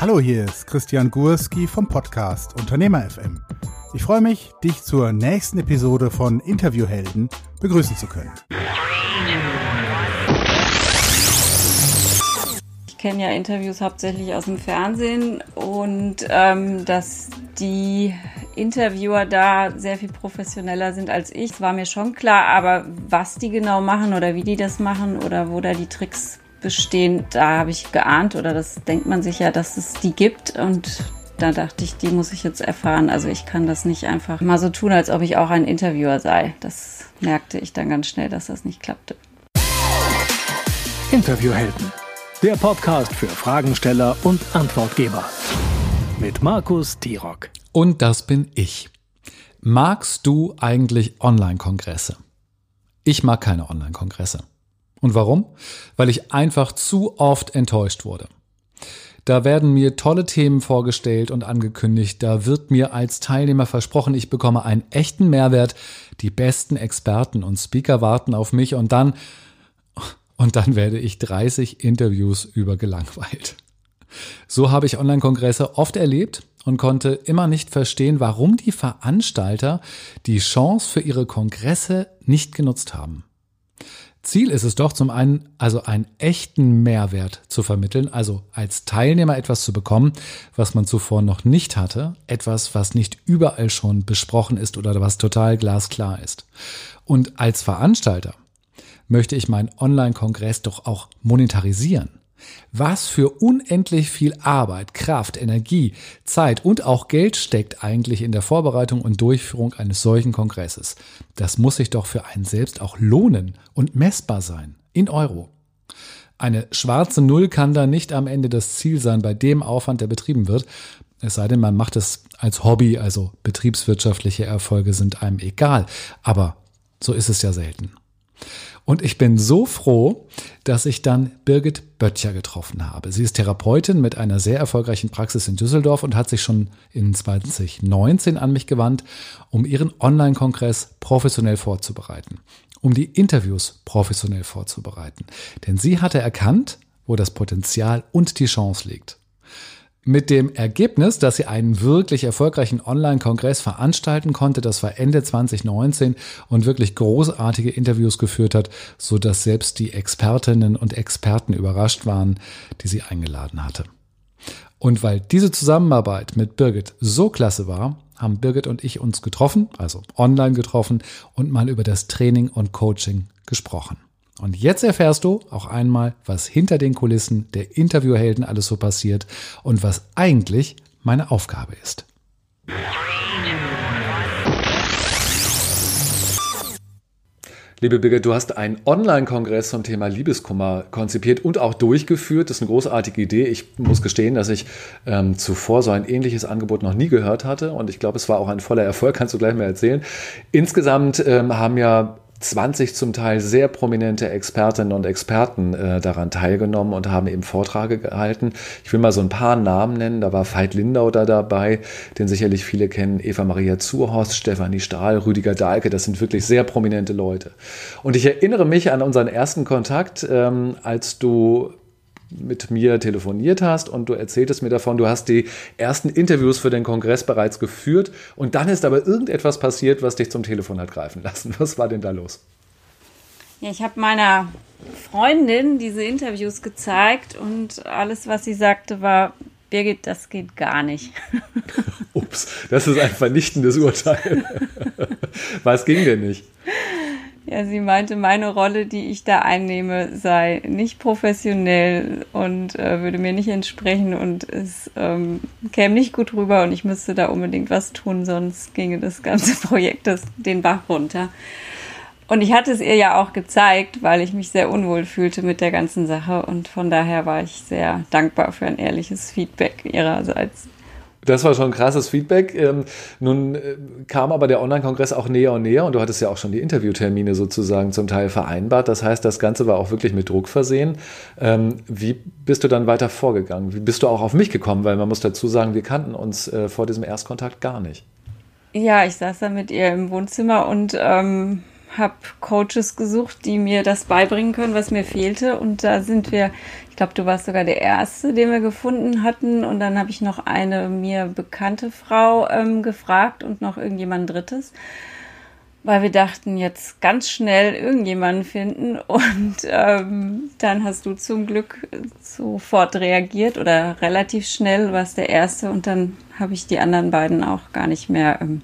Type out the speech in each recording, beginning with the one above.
Hallo, hier ist Christian Gurski vom Podcast Unternehmer FM. Ich freue mich, dich zur nächsten Episode von Interviewhelden begrüßen zu können. Ich kenne ja Interviews hauptsächlich aus dem Fernsehen und ähm, dass die Interviewer da sehr viel professioneller sind als ich, war mir schon klar. Aber was die genau machen oder wie die das machen oder wo da die Tricks bestehen, da habe ich geahnt oder das denkt man sich ja, dass es die gibt und da dachte ich, die muss ich jetzt erfahren. Also ich kann das nicht einfach mal so tun, als ob ich auch ein Interviewer sei. Das merkte ich dann ganz schnell, dass das nicht klappte. Interviewhelden, der Podcast für Fragensteller und Antwortgeber mit Markus Tirock. Und das bin ich. Magst du eigentlich Online-Kongresse? Ich mag keine Online-Kongresse. Und warum? Weil ich einfach zu oft enttäuscht wurde. Da werden mir tolle Themen vorgestellt und angekündigt. Da wird mir als Teilnehmer versprochen, ich bekomme einen echten Mehrwert. Die besten Experten und Speaker warten auf mich und dann, und dann werde ich 30 Interviews über gelangweilt. So habe ich Online-Kongresse oft erlebt und konnte immer nicht verstehen, warum die Veranstalter die Chance für ihre Kongresse nicht genutzt haben. Ziel ist es doch zum einen, also einen echten Mehrwert zu vermitteln, also als Teilnehmer etwas zu bekommen, was man zuvor noch nicht hatte, etwas, was nicht überall schon besprochen ist oder was total glasklar ist. Und als Veranstalter möchte ich meinen Online-Kongress doch auch monetarisieren. Was für unendlich viel Arbeit, Kraft, Energie, Zeit und auch Geld steckt eigentlich in der Vorbereitung und Durchführung eines solchen Kongresses. Das muss sich doch für einen selbst auch lohnen und messbar sein. In Euro. Eine schwarze Null kann da nicht am Ende das Ziel sein bei dem Aufwand, der betrieben wird. Es sei denn, man macht es als Hobby, also betriebswirtschaftliche Erfolge sind einem egal. Aber so ist es ja selten. Und ich bin so froh, dass ich dann Birgit Böttcher getroffen habe. Sie ist Therapeutin mit einer sehr erfolgreichen Praxis in Düsseldorf und hat sich schon in 2019 an mich gewandt, um ihren Online-Kongress professionell vorzubereiten, um die Interviews professionell vorzubereiten. Denn sie hatte erkannt, wo das Potenzial und die Chance liegt. Mit dem Ergebnis, dass sie einen wirklich erfolgreichen Online-Kongress veranstalten konnte, das war Ende 2019 und wirklich großartige Interviews geführt hat, so dass selbst die Expertinnen und Experten überrascht waren, die sie eingeladen hatte. Und weil diese Zusammenarbeit mit Birgit so klasse war, haben Birgit und ich uns getroffen, also online getroffen und mal über das Training und Coaching gesprochen. Und jetzt erfährst du auch einmal, was hinter den Kulissen der Interviewhelden alles so passiert und was eigentlich meine Aufgabe ist. Liebe Birgit, du hast einen Online-Kongress zum Thema Liebeskummer konzipiert und auch durchgeführt. Das ist eine großartige Idee. Ich muss gestehen, dass ich ähm, zuvor so ein ähnliches Angebot noch nie gehört hatte und ich glaube, es war auch ein voller Erfolg, kannst du gleich mal erzählen. Insgesamt ähm, haben ja 20 zum Teil sehr prominente Expertinnen und Experten äh, daran teilgenommen und haben eben Vorträge gehalten. Ich will mal so ein paar Namen nennen. Da war Veit Lindau da dabei, den sicherlich viele kennen. Eva Maria Zurhorst, Stefanie Stahl, Rüdiger Dahlke. Das sind wirklich sehr prominente Leute. Und ich erinnere mich an unseren ersten Kontakt, ähm, als du mit mir telefoniert hast und du erzähltest mir davon, du hast die ersten Interviews für den Kongress bereits geführt und dann ist aber irgendetwas passiert, was dich zum Telefon hat greifen lassen. Was war denn da los? Ja, ich habe meiner Freundin diese Interviews gezeigt und alles, was sie sagte, war, Birgit, das geht gar nicht. Ups, das ist ein vernichtendes Urteil. was ging denn nicht? Ja, sie meinte, meine Rolle, die ich da einnehme, sei nicht professionell und äh, würde mir nicht entsprechen und es ähm, käme nicht gut rüber und ich müsste da unbedingt was tun, sonst ginge das ganze Projekt das, den Bach runter. Und ich hatte es ihr ja auch gezeigt, weil ich mich sehr unwohl fühlte mit der ganzen Sache und von daher war ich sehr dankbar für ein ehrliches Feedback ihrerseits. Das war schon ein krasses Feedback. Ähm, nun äh, kam aber der Online-Kongress auch näher und näher und du hattest ja auch schon die Interviewtermine sozusagen zum Teil vereinbart. Das heißt, das Ganze war auch wirklich mit Druck versehen. Ähm, wie bist du dann weiter vorgegangen? Wie bist du auch auf mich gekommen? Weil man muss dazu sagen, wir kannten uns äh, vor diesem Erstkontakt gar nicht. Ja, ich saß da mit ihr im Wohnzimmer und ähm, habe Coaches gesucht, die mir das beibringen können, was mir fehlte. Und da sind wir, glaube, du warst sogar der Erste, den wir gefunden hatten. Und dann habe ich noch eine mir bekannte Frau ähm, gefragt und noch irgendjemand Drittes weil wir dachten, jetzt ganz schnell irgendjemanden finden. Und ähm, dann hast du zum Glück sofort reagiert oder relativ schnell, warst der Erste. Und dann habe ich die anderen beiden auch gar nicht mehr ähm,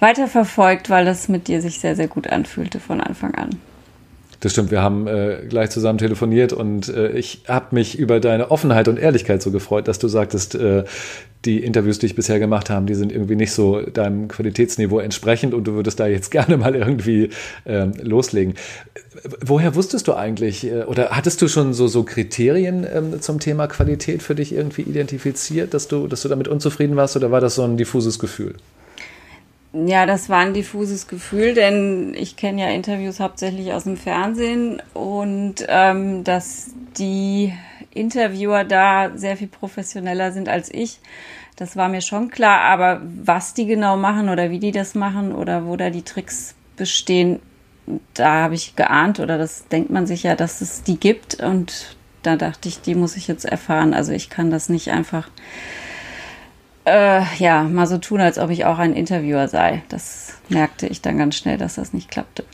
weiterverfolgt, weil das mit dir sich sehr, sehr gut anfühlte von Anfang an. Das stimmt, wir haben äh, gleich zusammen telefoniert und äh, ich habe mich über deine Offenheit und Ehrlichkeit so gefreut, dass du sagtest, äh, die Interviews, die ich bisher gemacht habe, die sind irgendwie nicht so deinem Qualitätsniveau entsprechend und du würdest da jetzt gerne mal irgendwie ähm, loslegen. Woher wusstest du eigentlich äh, oder hattest du schon so, so Kriterien ähm, zum Thema Qualität für dich irgendwie identifiziert, dass du, dass du damit unzufrieden warst oder war das so ein diffuses Gefühl? Ja, das war ein diffuses Gefühl, denn ich kenne ja Interviews hauptsächlich aus dem Fernsehen und ähm, dass die Interviewer da sehr viel professioneller sind als ich, das war mir schon klar. Aber was die genau machen oder wie die das machen oder wo da die Tricks bestehen, da habe ich geahnt oder das denkt man sich ja, dass es die gibt und da dachte ich, die muss ich jetzt erfahren. Also ich kann das nicht einfach äh, ja, mal so tun, als ob ich auch ein Interviewer sei. Das merkte ich dann ganz schnell, dass das nicht klappte.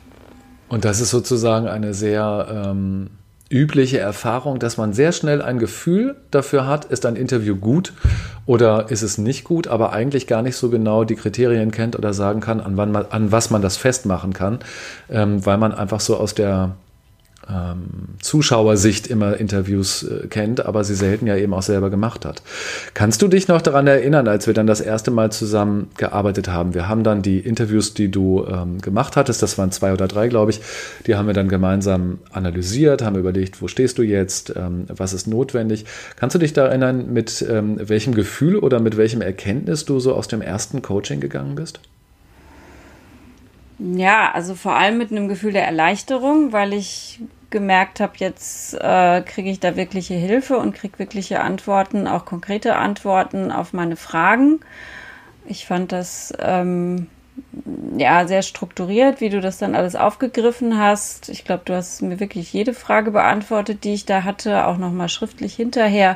Und das ist sozusagen eine sehr ähm, übliche Erfahrung, dass man sehr schnell ein Gefühl dafür hat, ist ein Interview gut oder ist es nicht gut, aber eigentlich gar nicht so genau die Kriterien kennt oder sagen kann, an, wann man, an was man das festmachen kann, ähm, weil man einfach so aus der ähm, Zuschauersicht immer Interviews äh, kennt, aber sie selten ja eben auch selber gemacht hat. Kannst du dich noch daran erinnern, als wir dann das erste Mal zusammen gearbeitet haben? Wir haben dann die Interviews, die du ähm, gemacht hattest, das waren zwei oder drei, glaube ich, die haben wir dann gemeinsam analysiert, haben überlegt, wo stehst du jetzt, ähm, was ist notwendig. Kannst du dich da erinnern, mit ähm, welchem Gefühl oder mit welchem Erkenntnis du so aus dem ersten Coaching gegangen bist? Ja, also vor allem mit einem Gefühl der Erleichterung, weil ich gemerkt habe, jetzt äh, kriege ich da wirkliche Hilfe und kriege wirkliche Antworten, auch konkrete Antworten auf meine Fragen. Ich fand das ähm, ja sehr strukturiert, wie du das dann alles aufgegriffen hast. Ich glaube, du hast mir wirklich jede Frage beantwortet, die ich da hatte, auch nochmal schriftlich hinterher.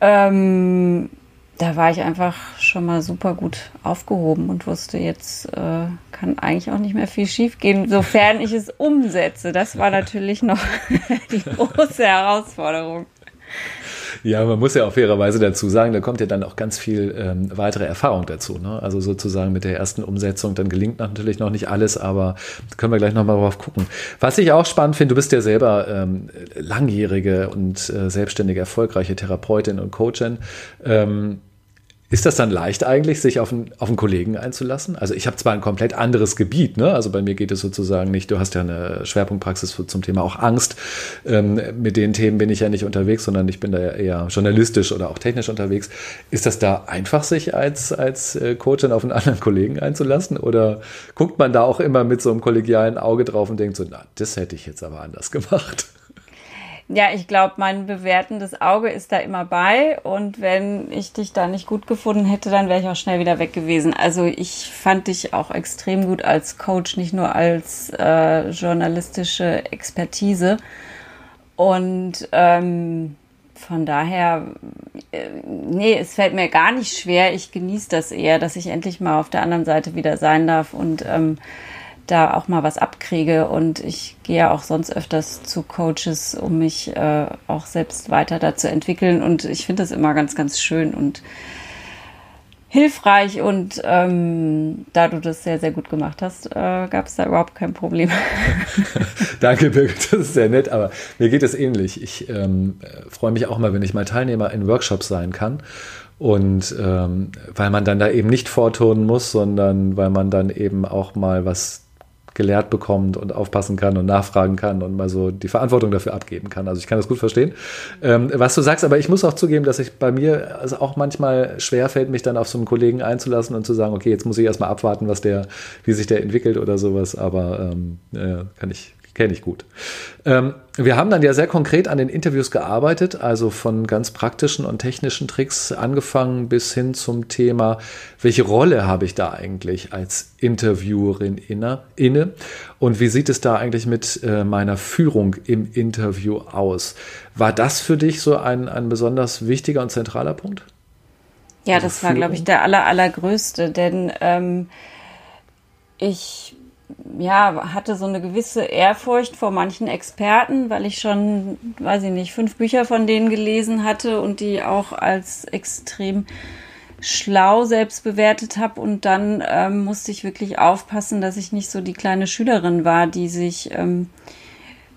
Ähm, da war ich einfach schon mal super gut aufgehoben und wusste, jetzt äh, kann eigentlich auch nicht mehr viel schiefgehen, sofern ich es umsetze. Das war natürlich noch die große Herausforderung. Ja, man muss ja auch fairerweise dazu sagen, da kommt ja dann auch ganz viel ähm, weitere Erfahrung dazu. Ne? Also sozusagen mit der ersten Umsetzung, dann gelingt natürlich noch nicht alles, aber können wir gleich nochmal drauf gucken. Was ich auch spannend finde, du bist ja selber ähm, langjährige und äh, selbstständige, erfolgreiche Therapeutin und Coachin. Ähm, ist das dann leicht eigentlich, sich auf einen, auf einen Kollegen einzulassen? Also ich habe zwar ein komplett anderes Gebiet, ne? also bei mir geht es sozusagen nicht, du hast ja eine Schwerpunktpraxis zum Thema auch Angst. Ähm, mit den Themen bin ich ja nicht unterwegs, sondern ich bin da ja eher journalistisch oder auch technisch unterwegs. Ist das da einfach, sich als, als äh, Coach dann auf einen anderen Kollegen einzulassen? Oder guckt man da auch immer mit so einem kollegialen Auge drauf und denkt so, na, das hätte ich jetzt aber anders gemacht? Ja, ich glaube, mein bewertendes Auge ist da immer bei. Und wenn ich dich da nicht gut gefunden hätte, dann wäre ich auch schnell wieder weg gewesen. Also ich fand dich auch extrem gut als Coach, nicht nur als äh, journalistische Expertise. Und ähm, von daher, äh, nee, es fällt mir gar nicht schwer. Ich genieße das eher, dass ich endlich mal auf der anderen Seite wieder sein darf und ähm, da auch mal was abkriege. Und ich gehe ja auch sonst öfters zu Coaches, um mich äh, auch selbst weiter da zu entwickeln. Und ich finde das immer ganz, ganz schön und hilfreich. Und ähm, da du das sehr, sehr gut gemacht hast, äh, gab es da überhaupt kein Problem. Danke, Birgit, das ist sehr nett. Aber mir geht es ähnlich. Ich ähm, freue mich auch mal, wenn ich mal Teilnehmer in Workshops sein kann. Und ähm, weil man dann da eben nicht vorturnen muss, sondern weil man dann eben auch mal was gelehrt bekommt und aufpassen kann und nachfragen kann und mal so die Verantwortung dafür abgeben kann. Also ich kann das gut verstehen, ähm, was du sagst, aber ich muss auch zugeben, dass ich bei mir also auch manchmal schwer fällt, mich dann auf so einen Kollegen einzulassen und zu sagen, okay, jetzt muss ich erstmal abwarten, was der, wie sich der entwickelt oder sowas, aber ähm, äh, kann ich Kenne ich gut. Ähm, wir haben dann ja sehr konkret an den Interviews gearbeitet, also von ganz praktischen und technischen Tricks angefangen bis hin zum Thema, welche Rolle habe ich da eigentlich als Interviewerin inne, und wie sieht es da eigentlich mit äh, meiner Führung im Interview aus? War das für dich so ein, ein besonders wichtiger und zentraler Punkt? Ja, also das war, glaube ich, der aller, allergrößte, denn ähm, ich ja, hatte so eine gewisse Ehrfurcht vor manchen Experten, weil ich schon, weiß ich nicht, fünf Bücher von denen gelesen hatte und die auch als extrem schlau selbst bewertet habe. Und dann ähm, musste ich wirklich aufpassen, dass ich nicht so die kleine Schülerin war, die sich ähm,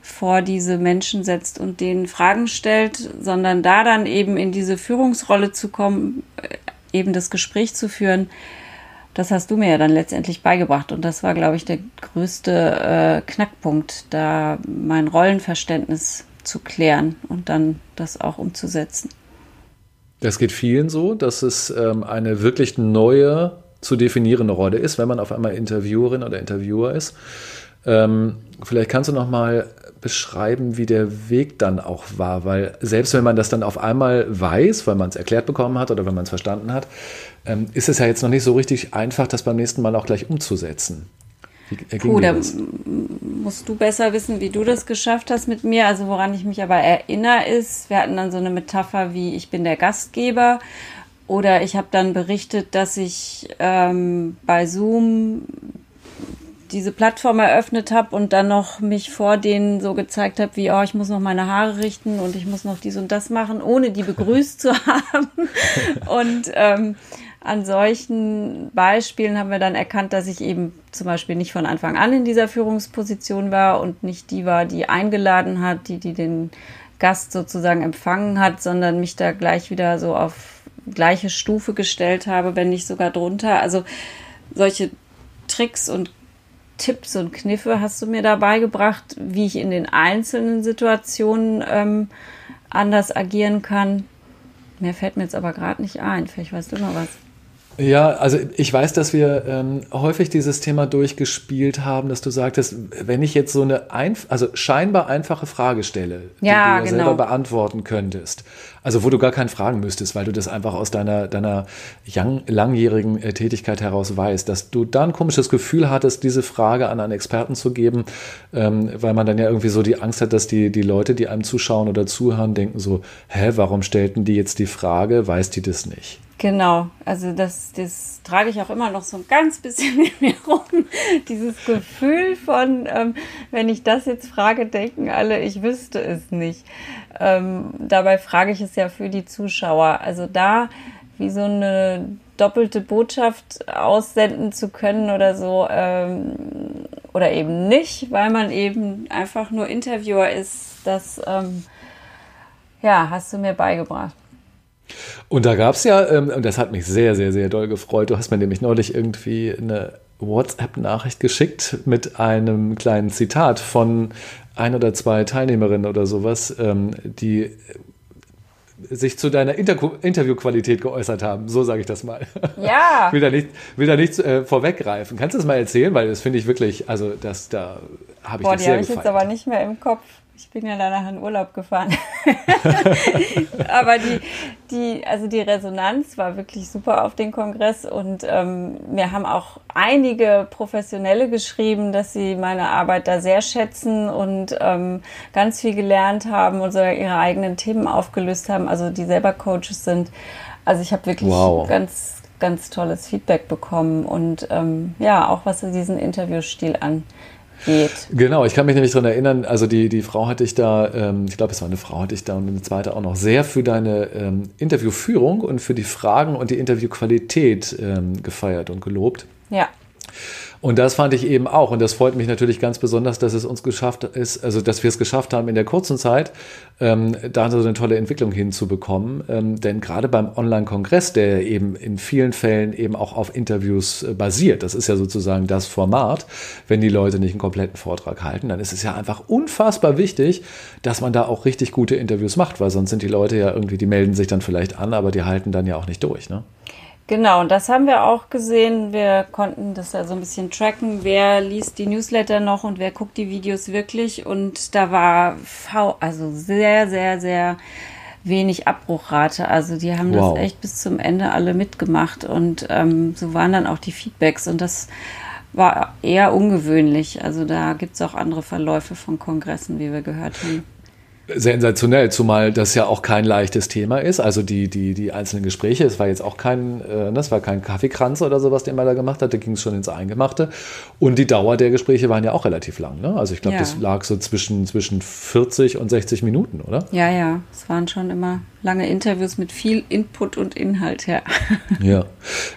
vor diese Menschen setzt und denen Fragen stellt, sondern da dann eben in diese Führungsrolle zu kommen, äh, eben das Gespräch zu führen das hast du mir ja dann letztendlich beigebracht. Und das war, glaube ich, der größte äh, Knackpunkt, da mein Rollenverständnis zu klären und dann das auch umzusetzen. Das geht vielen so, dass es ähm, eine wirklich neue zu definierende Rolle ist, wenn man auf einmal Interviewerin oder Interviewer ist. Ähm, vielleicht kannst du noch mal beschreiben, wie der Weg dann auch war, weil selbst wenn man das dann auf einmal weiß, weil man es erklärt bekommen hat oder wenn man es verstanden hat, ähm, ist es ja jetzt noch nicht so richtig einfach, das beim nächsten Mal auch gleich umzusetzen. Wie Puh, da musst du besser wissen, wie du das geschafft hast mit mir. Also woran ich mich aber erinnere ist, wir hatten dann so eine Metapher wie ich bin der Gastgeber oder ich habe dann berichtet, dass ich ähm, bei Zoom diese Plattform eröffnet habe und dann noch mich vor denen so gezeigt habe, wie, oh, ich muss noch meine Haare richten und ich muss noch dies und das machen, ohne die begrüßt zu haben. Und ähm, an solchen Beispielen haben wir dann erkannt, dass ich eben zum Beispiel nicht von Anfang an in dieser Führungsposition war und nicht die war, die eingeladen hat, die, die den Gast sozusagen empfangen hat, sondern mich da gleich wieder so auf gleiche Stufe gestellt habe, wenn nicht sogar drunter. Also solche Tricks und Tipps und Kniffe hast du mir dabei gebracht, wie ich in den einzelnen Situationen ähm, anders agieren kann. Mehr fällt mir jetzt aber gerade nicht ein. Vielleicht weißt du mal was. Ja, also ich weiß, dass wir ähm, häufig dieses Thema durchgespielt haben, dass du sagtest, wenn ich jetzt so eine einf also scheinbar einfache Frage stelle, die ja, du ja genau. selber beantworten könntest, also wo du gar keine fragen müsstest, weil du das einfach aus deiner, deiner langjährigen äh, Tätigkeit heraus weißt, dass du da ein komisches Gefühl hattest, diese Frage an einen Experten zu geben, ähm, weil man dann ja irgendwie so die Angst hat, dass die, die Leute, die einem zuschauen oder zuhören, denken so, hä, warum stellten die jetzt die Frage, weiß die das nicht? Genau, also das, das trage ich auch immer noch so ein ganz bisschen mit mir rum. Dieses Gefühl von, ähm, wenn ich das jetzt frage, denken alle, ich wüsste es nicht. Ähm, dabei frage ich es ja für die Zuschauer. Also da wie so eine doppelte Botschaft aussenden zu können oder so, ähm, oder eben nicht, weil man eben einfach nur Interviewer ist, das ähm, ja, hast du mir beigebracht. Und da gab es ja, ähm, und das hat mich sehr, sehr, sehr doll gefreut. Du hast mir nämlich neulich irgendwie eine WhatsApp-Nachricht geschickt mit einem kleinen Zitat von ein oder zwei Teilnehmerinnen oder sowas, ähm, die sich zu deiner Inter Interviewqualität geäußert haben. So sage ich das mal. Ja. will da nicht, will da nicht äh, vorweggreifen. Kannst du das mal erzählen? Weil das finde ich wirklich, also das, da habe ich Boah, die habe ich jetzt aber nicht mehr im Kopf. Ich bin ja danach in Urlaub gefahren. Aber die, die, also die Resonanz war wirklich super auf den Kongress und ähm, mir haben auch einige Professionelle geschrieben, dass sie meine Arbeit da sehr schätzen und ähm, ganz viel gelernt haben und sogar ihre eigenen Themen aufgelöst haben, also die selber Coaches sind. Also ich habe wirklich wow. ganz, ganz tolles Feedback bekommen und ähm, ja, auch was diesen Interviewstil an geht. Genau, ich kann mich nämlich daran erinnern, also die, die Frau hatte ich da, ähm, ich glaube, es war eine Frau hatte ich da und eine zweite auch noch, sehr für deine ähm, Interviewführung und für die Fragen und die Interviewqualität ähm, gefeiert und gelobt. Ja. Und das fand ich eben auch. Und das freut mich natürlich ganz besonders, dass es uns geschafft ist, also dass wir es geschafft haben, in der kurzen Zeit ähm, da so eine tolle Entwicklung hinzubekommen. Ähm, denn gerade beim Online-Kongress, der eben in vielen Fällen eben auch auf Interviews äh, basiert, das ist ja sozusagen das Format, wenn die Leute nicht einen kompletten Vortrag halten, dann ist es ja einfach unfassbar wichtig, dass man da auch richtig gute Interviews macht, weil sonst sind die Leute ja irgendwie, die melden sich dann vielleicht an, aber die halten dann ja auch nicht durch. Ne? Genau, und das haben wir auch gesehen. Wir konnten das ja so ein bisschen tracken, wer liest die Newsletter noch und wer guckt die Videos wirklich. Und da war V, also sehr, sehr, sehr wenig Abbruchrate. Also die haben wow. das echt bis zum Ende alle mitgemacht und ähm, so waren dann auch die Feedbacks und das war eher ungewöhnlich. Also da gibt es auch andere Verläufe von Kongressen, wie wir gehört haben sensationell, zumal das ja auch kein leichtes Thema ist. Also die, die, die einzelnen Gespräche, es war jetzt auch kein, äh, das war kein Kaffeekranz oder sowas, den man da gemacht hat, da ging es schon ins Eingemachte. Und die Dauer der Gespräche waren ja auch relativ lang. Ne? Also ich glaube, ja. das lag so zwischen, zwischen 40 und 60 Minuten, oder? Ja, ja, es waren schon immer lange Interviews mit viel Input und Inhalt, ja. Ja.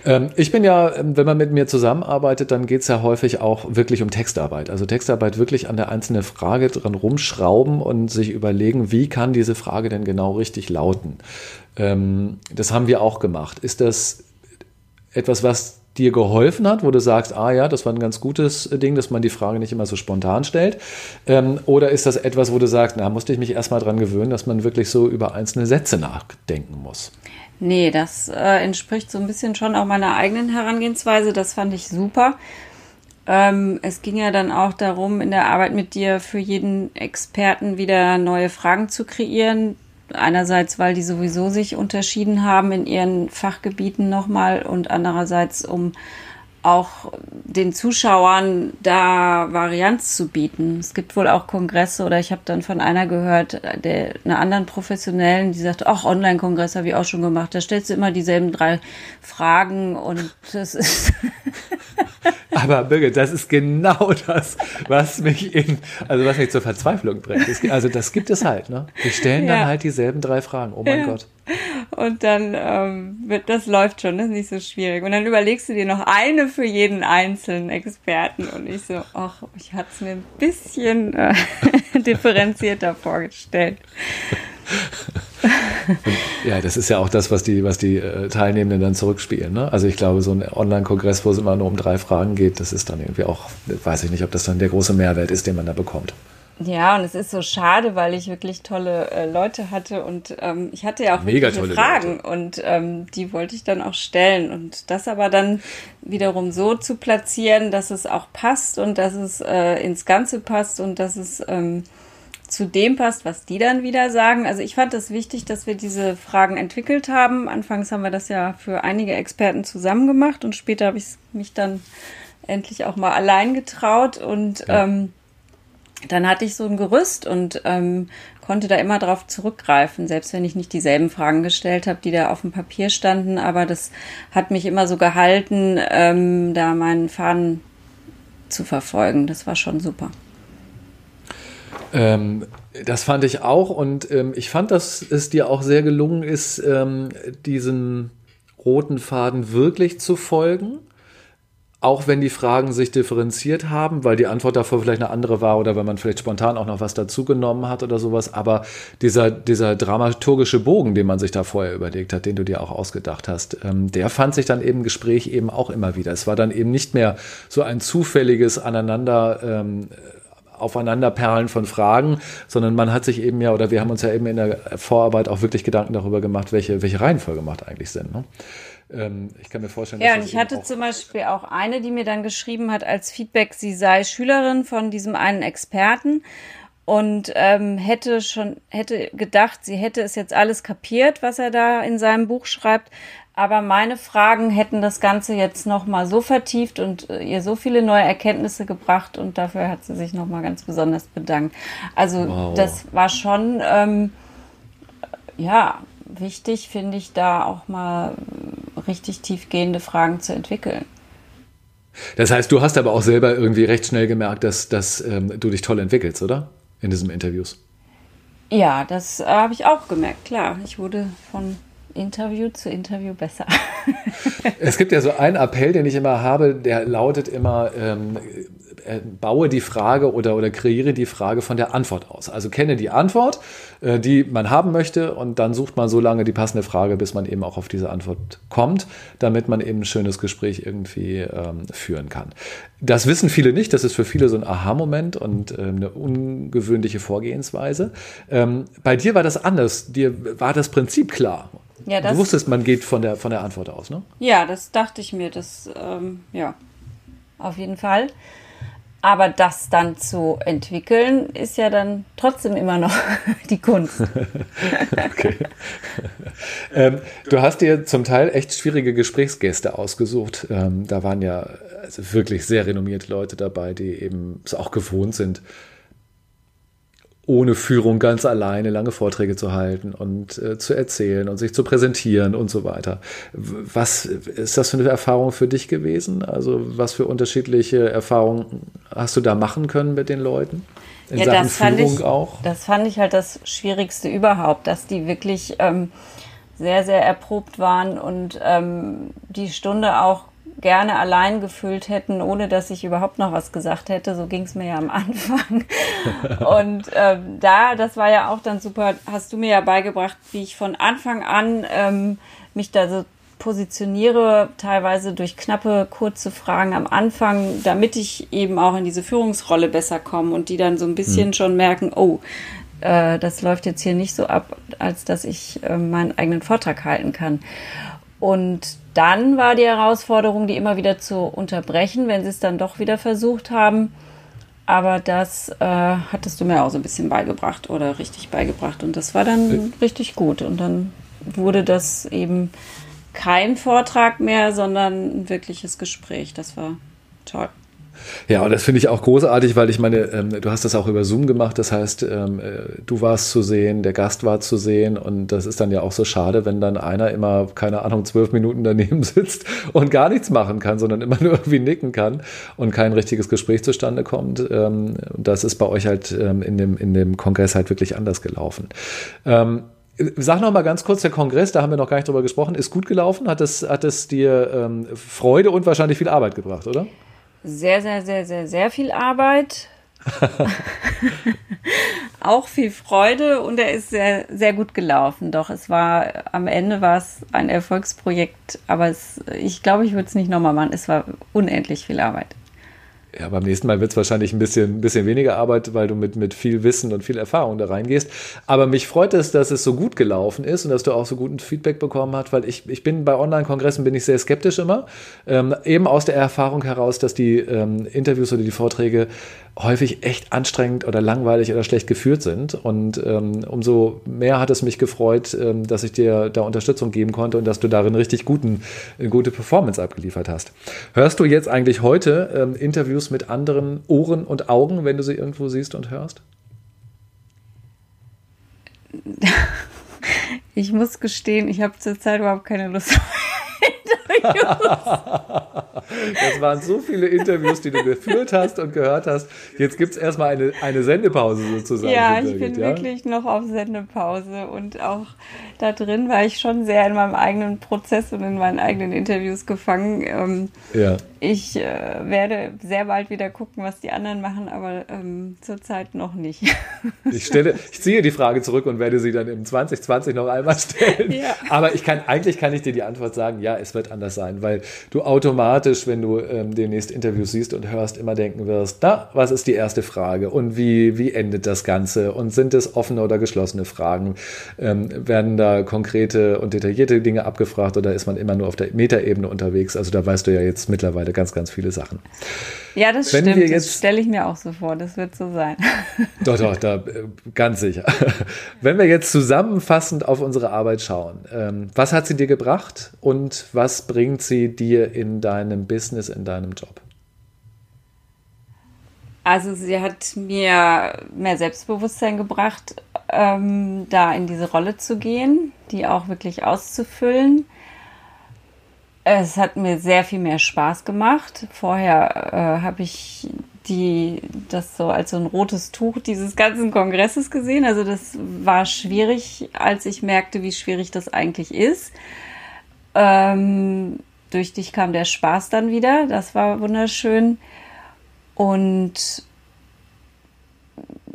Ähm, ich bin ja, ähm, wenn man mit mir zusammenarbeitet, dann geht es ja häufig auch wirklich um Textarbeit. Also Textarbeit wirklich an der einzelnen Frage dran rumschrauben und sich überlegen, wie kann diese Frage denn genau richtig lauten. Ähm, das haben wir auch gemacht. Ist das etwas, was dir geholfen hat, wo du sagst, ah ja, das war ein ganz gutes Ding, dass man die Frage nicht immer so spontan stellt? Ähm, oder ist das etwas, wo du sagst, na, musste ich mich erstmal dran gewöhnen, dass man wirklich so über einzelne Sätze nachdenken muss? Nee, das äh, entspricht so ein bisschen schon auch meiner eigenen Herangehensweise. Das fand ich super. Ähm, es ging ja dann auch darum, in der Arbeit mit dir für jeden Experten wieder neue Fragen zu kreieren, Einerseits, weil die sowieso sich unterschieden haben in ihren Fachgebieten nochmal und andererseits, um auch den Zuschauern da Varianz zu bieten. Es gibt wohl auch Kongresse oder ich habe dann von einer gehört, der, einer anderen Professionellen, die sagt, ach, Online-Kongress habe ich auch schon gemacht. Da stellst du immer dieselben drei Fragen und das ist Aber Birgit, das ist genau das, was mich in, also was mich zur Verzweiflung bringt. also das gibt es halt, ne? Wir stellen ja. dann halt dieselben drei Fragen. Oh mein ja. Gott. Und dann ähm, wird, das läuft schon, das ist nicht so schwierig. Und dann überlegst du dir noch eine für jeden einzelnen Experten. Und ich so, ach, ich hatte es mir ein bisschen äh, differenzierter vorgestellt. Ja, das ist ja auch das, was die, was die äh, Teilnehmenden dann zurückspielen. Ne? Also ich glaube, so ein Online-Kongress, wo es immer nur um drei Fragen geht, das ist dann irgendwie auch, weiß ich nicht, ob das dann der große Mehrwert ist, den man da bekommt. Ja, und es ist so schade, weil ich wirklich tolle äh, Leute hatte und ähm, ich hatte ja auch Mega tolle Fragen Leute. und ähm, die wollte ich dann auch stellen und das aber dann wiederum so zu platzieren, dass es auch passt und dass es äh, ins Ganze passt und dass es ähm, zu dem passt, was die dann wieder sagen. Also ich fand es das wichtig, dass wir diese Fragen entwickelt haben. Anfangs haben wir das ja für einige Experten zusammen gemacht und später habe ich mich dann endlich auch mal allein getraut und ja. ähm, dann hatte ich so ein Gerüst und ähm, konnte da immer drauf zurückgreifen, selbst wenn ich nicht dieselben Fragen gestellt habe, die da auf dem Papier standen. Aber das hat mich immer so gehalten, ähm, da meinen Faden zu verfolgen. Das war schon super. Ähm, das fand ich auch und ähm, ich fand, dass es dir auch sehr gelungen ist, ähm, diesen roten Faden wirklich zu folgen. Auch wenn die Fragen sich differenziert haben, weil die Antwort davor vielleicht eine andere war oder weil man vielleicht spontan auch noch was dazugenommen hat oder sowas. Aber dieser, dieser dramaturgische Bogen, den man sich da vorher überlegt hat, den du dir auch ausgedacht hast, ähm, der fand sich dann eben im Gespräch eben auch immer wieder. Es war dann eben nicht mehr so ein zufälliges Aneinander. Ähm, Aufeinanderperlen von Fragen, sondern man hat sich eben ja, oder wir haben uns ja eben in der Vorarbeit auch wirklich Gedanken darüber gemacht, welche, welche Reihenfolge macht eigentlich Sinn. Ne? Ähm, ich kann mir vorstellen, ja, und ich hatte zum Beispiel auch eine, die mir dann geschrieben hat als Feedback, sie sei Schülerin von diesem einen Experten und ähm, hätte schon hätte gedacht, sie hätte es jetzt alles kapiert, was er da in seinem Buch schreibt, aber meine Fragen hätten das Ganze jetzt noch mal so vertieft und äh, ihr so viele neue Erkenntnisse gebracht und dafür hat sie sich noch mal ganz besonders bedankt. Also wow. das war schon ähm, ja wichtig, finde ich, da auch mal richtig tiefgehende Fragen zu entwickeln. Das heißt, du hast aber auch selber irgendwie recht schnell gemerkt, dass, dass ähm, du dich toll entwickelst, oder? In diesen Interviews. Ja, das äh, habe ich auch gemerkt, klar. Ich wurde von Interview zu Interview besser. es gibt ja so einen Appell, den ich immer habe, der lautet immer, ähm, äh, baue die Frage oder, oder kreiere die Frage von der Antwort aus. Also kenne die Antwort, äh, die man haben möchte und dann sucht man so lange die passende Frage, bis man eben auch auf diese Antwort kommt, damit man eben ein schönes Gespräch irgendwie ähm, führen kann. Das wissen viele nicht, das ist für viele so ein Aha-Moment und äh, eine ungewöhnliche Vorgehensweise. Ähm, bei dir war das anders, dir war das Prinzip klar ja, das, du wusstest, man geht von der, von der Antwort aus, ne? Ja, das dachte ich mir. Das, ähm, ja, auf jeden Fall. Aber das dann zu entwickeln, ist ja dann trotzdem immer noch die Kunst. okay. ähm, du hast dir zum Teil echt schwierige Gesprächsgäste ausgesucht. Ähm, da waren ja also wirklich sehr renommierte Leute dabei, die eben es auch gewohnt sind, ohne Führung ganz alleine lange Vorträge zu halten und äh, zu erzählen und sich zu präsentieren und so weiter. Was ist das für eine Erfahrung für dich gewesen? Also was für unterschiedliche Erfahrungen hast du da machen können mit den Leuten? In ja, Sachen Führung ich, auch? Das fand ich halt das Schwierigste überhaupt, dass die wirklich ähm, sehr, sehr erprobt waren und ähm, die Stunde auch gerne allein gefüllt hätten, ohne dass ich überhaupt noch was gesagt hätte. So ging es mir ja am Anfang. Und ähm, da, das war ja auch dann super, hast du mir ja beigebracht, wie ich von Anfang an ähm, mich da so positioniere, teilweise durch knappe, kurze Fragen am Anfang, damit ich eben auch in diese Führungsrolle besser komme und die dann so ein bisschen hm. schon merken, oh, äh, das läuft jetzt hier nicht so ab, als dass ich äh, meinen eigenen Vortrag halten kann. Und dann war die Herausforderung, die immer wieder zu unterbrechen, wenn sie es dann doch wieder versucht haben. Aber das äh, hattest du mir auch so ein bisschen beigebracht oder richtig beigebracht. Und das war dann richtig gut. Und dann wurde das eben kein Vortrag mehr, sondern ein wirkliches Gespräch. Das war toll. Ja, und das finde ich auch großartig, weil ich meine, ähm, du hast das auch über Zoom gemacht. Das heißt, ähm, äh, du warst zu sehen, der Gast war zu sehen. Und das ist dann ja auch so schade, wenn dann einer immer, keine Ahnung, zwölf Minuten daneben sitzt und gar nichts machen kann, sondern immer nur irgendwie nicken kann und kein richtiges Gespräch zustande kommt. Ähm, das ist bei euch halt ähm, in, dem, in dem Kongress halt wirklich anders gelaufen. Ähm, Sag noch mal ganz kurz, der Kongress, da haben wir noch gar nicht drüber gesprochen, ist gut gelaufen? Hat es, hat es dir ähm, Freude und wahrscheinlich viel Arbeit gebracht, oder? Sehr, sehr, sehr, sehr, sehr viel Arbeit. auch viel Freude und er ist sehr, sehr gut gelaufen. Doch es war am Ende war es ein Erfolgsprojekt, aber es, ich glaube, ich würde es nicht nochmal machen. Es war unendlich viel Arbeit. Ja, beim nächsten Mal wird es wahrscheinlich ein bisschen, ein bisschen weniger Arbeit, weil du mit, mit viel Wissen und viel Erfahrung da reingehst. Aber mich freut es, dass es so gut gelaufen ist und dass du auch so guten Feedback bekommen hast, weil ich, ich bin bei Online-Kongressen bin ich sehr skeptisch immer. Ähm, eben aus der Erfahrung heraus, dass die ähm, Interviews oder die Vorträge häufig echt anstrengend oder langweilig oder schlecht geführt sind. Und ähm, umso mehr hat es mich gefreut, ähm, dass ich dir da Unterstützung geben konnte und dass du darin richtig guten, eine gute Performance abgeliefert hast. Hörst du jetzt eigentlich heute ähm, Interviews mit anderen Ohren und Augen, wenn du sie irgendwo siehst und hörst? Ich muss gestehen, ich habe zurzeit überhaupt keine Lust. Das waren so viele Interviews, die du geführt hast und gehört hast. Jetzt gibt es erstmal eine, eine Sendepause sozusagen. Ja, ich bin ja? wirklich noch auf Sendepause und auch da drin war ich schon sehr in meinem eigenen Prozess und in meinen eigenen Interviews gefangen. Ähm, ja. Ich äh, werde sehr bald wieder gucken, was die anderen machen, aber ähm, zurzeit noch nicht. ich stelle, ich ziehe die Frage zurück und werde sie dann im 2020 noch einmal stellen. Ja. Aber ich kann, eigentlich kann ich dir die Antwort sagen, ja, es wird anders sein, weil du automatisch, wenn du ähm, demnächst Interviews siehst und hörst, immer denken wirst, na, was ist die erste Frage und wie, wie endet das Ganze und sind es offene oder geschlossene Fragen? Ähm, werden da konkrete und detaillierte Dinge abgefragt oder ist man immer nur auf der Metaebene unterwegs? Also da weißt du ja jetzt mittlerweile ganz, ganz viele Sachen. Ja, das Wenn stimmt. das stelle ich mir auch so vor. Das wird so sein. Doch, doch, da, äh, ganz sicher. Wenn wir jetzt zusammenfassend auf unsere Arbeit schauen, ähm, was hat sie dir gebracht und was bringt sie dir in deinem Business, in deinem Job? Also sie hat mir mehr Selbstbewusstsein gebracht, ähm, da in diese Rolle zu gehen, die auch wirklich auszufüllen. Es hat mir sehr viel mehr Spaß gemacht. Vorher äh, habe ich die das so als so ein rotes Tuch dieses ganzen Kongresses gesehen. Also das war schwierig, als ich merkte, wie schwierig das eigentlich ist. Ähm, durch dich kam der Spaß dann wieder. Das war wunderschön. Und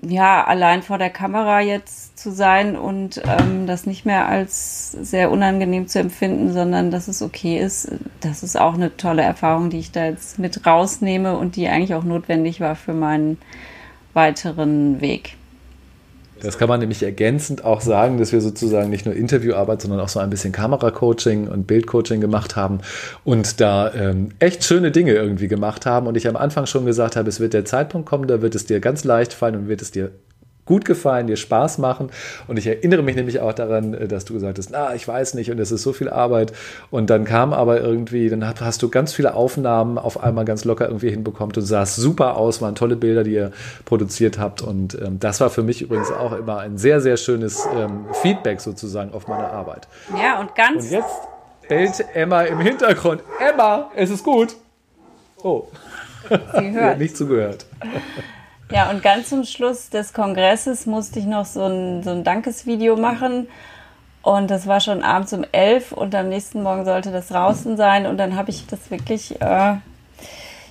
ja, allein vor der Kamera jetzt zu sein und ähm, das nicht mehr als sehr unangenehm zu empfinden, sondern dass es okay ist, das ist auch eine tolle Erfahrung, die ich da jetzt mit rausnehme und die eigentlich auch notwendig war für meinen weiteren Weg. Das kann man nämlich ergänzend auch sagen, dass wir sozusagen nicht nur Interviewarbeit, sondern auch so ein bisschen Kameracoaching und Bildcoaching gemacht haben und da ähm, echt schöne Dinge irgendwie gemacht haben. Und ich am Anfang schon gesagt habe, es wird der Zeitpunkt kommen, da wird es dir ganz leicht fallen und wird es dir gut gefallen, dir Spaß machen. Und ich erinnere mich nämlich auch daran, äh, dass du gesagt hast, na, ich weiß nicht und es ist so viel Arbeit. Und dann kam aber irgendwie, dann hast du ganz viele Aufnahmen auf einmal ganz locker irgendwie hinbekommen und sahst super aus, waren tolle Bilder, die ihr produziert habt. Und ähm, das war für mich übrigens auch immer ein sehr, sehr schönes ähm, Feedback sozusagen auf meine Arbeit. Ja, und ganz. Und jetzt bellt Emma im Hintergrund. Emma, es ist gut. Oh. Sie hört. Sie hat nicht zugehört. Ja, und ganz zum Schluss des Kongresses musste ich noch so ein, so ein Dankesvideo machen. Und das war schon abends um elf und am nächsten Morgen sollte das draußen sein. Und dann habe ich das wirklich äh,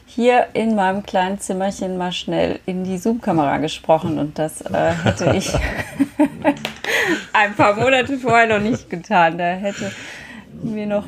hier in meinem kleinen Zimmerchen mal schnell in die Zoom-Kamera gesprochen. Und das äh, hätte ich ein paar Monate vorher noch nicht getan. Da hätte mir noch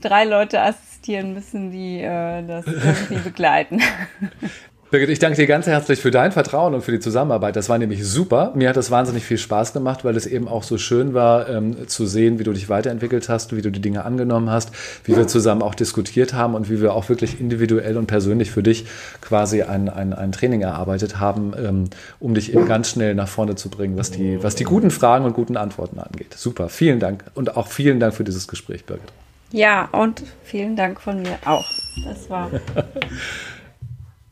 drei Leute assistieren müssen, die äh, das irgendwie begleiten. Birgit, ich danke dir ganz herzlich für dein Vertrauen und für die Zusammenarbeit. Das war nämlich super. Mir hat das wahnsinnig viel Spaß gemacht, weil es eben auch so schön war, ähm, zu sehen, wie du dich weiterentwickelt hast, wie du die Dinge angenommen hast, wie wir zusammen auch diskutiert haben und wie wir auch wirklich individuell und persönlich für dich quasi ein, ein, ein Training erarbeitet haben, ähm, um dich eben ganz schnell nach vorne zu bringen, was die, was die guten Fragen und guten Antworten angeht. Super. Vielen Dank und auch vielen Dank für dieses Gespräch, Birgit. Ja, und vielen Dank von mir auch. Das war.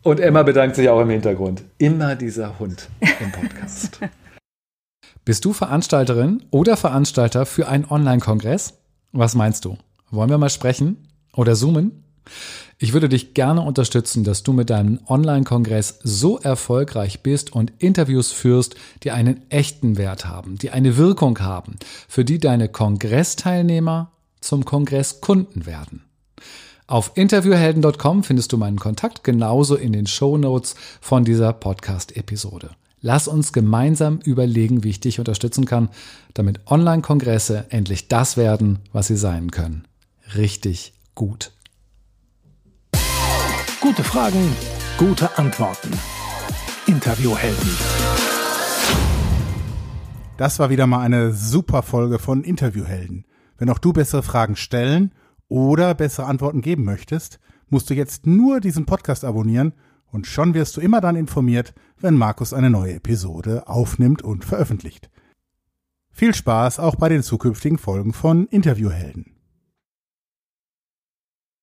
Und Emma bedankt sich auch im Hintergrund. Immer dieser Hund im Podcast. Bist du Veranstalterin oder Veranstalter für einen Online-Kongress? Was meinst du? Wollen wir mal sprechen oder zoomen? Ich würde dich gerne unterstützen, dass du mit deinem Online-Kongress so erfolgreich bist und Interviews führst, die einen echten Wert haben, die eine Wirkung haben, für die deine Kongressteilnehmer zum Kongresskunden werden. Auf interviewhelden.com findest du meinen Kontakt genauso in den Show Notes von dieser Podcast-Episode. Lass uns gemeinsam überlegen, wie ich dich unterstützen kann, damit Online-Kongresse endlich das werden, was sie sein können. Richtig gut. Gute Fragen, gute Antworten. Interviewhelden. Das war wieder mal eine super Folge von Interviewhelden. Wenn auch du bessere Fragen stellen oder bessere Antworten geben möchtest, musst du jetzt nur diesen Podcast abonnieren und schon wirst du immer dann informiert, wenn Markus eine neue Episode aufnimmt und veröffentlicht. Viel Spaß auch bei den zukünftigen Folgen von Interviewhelden.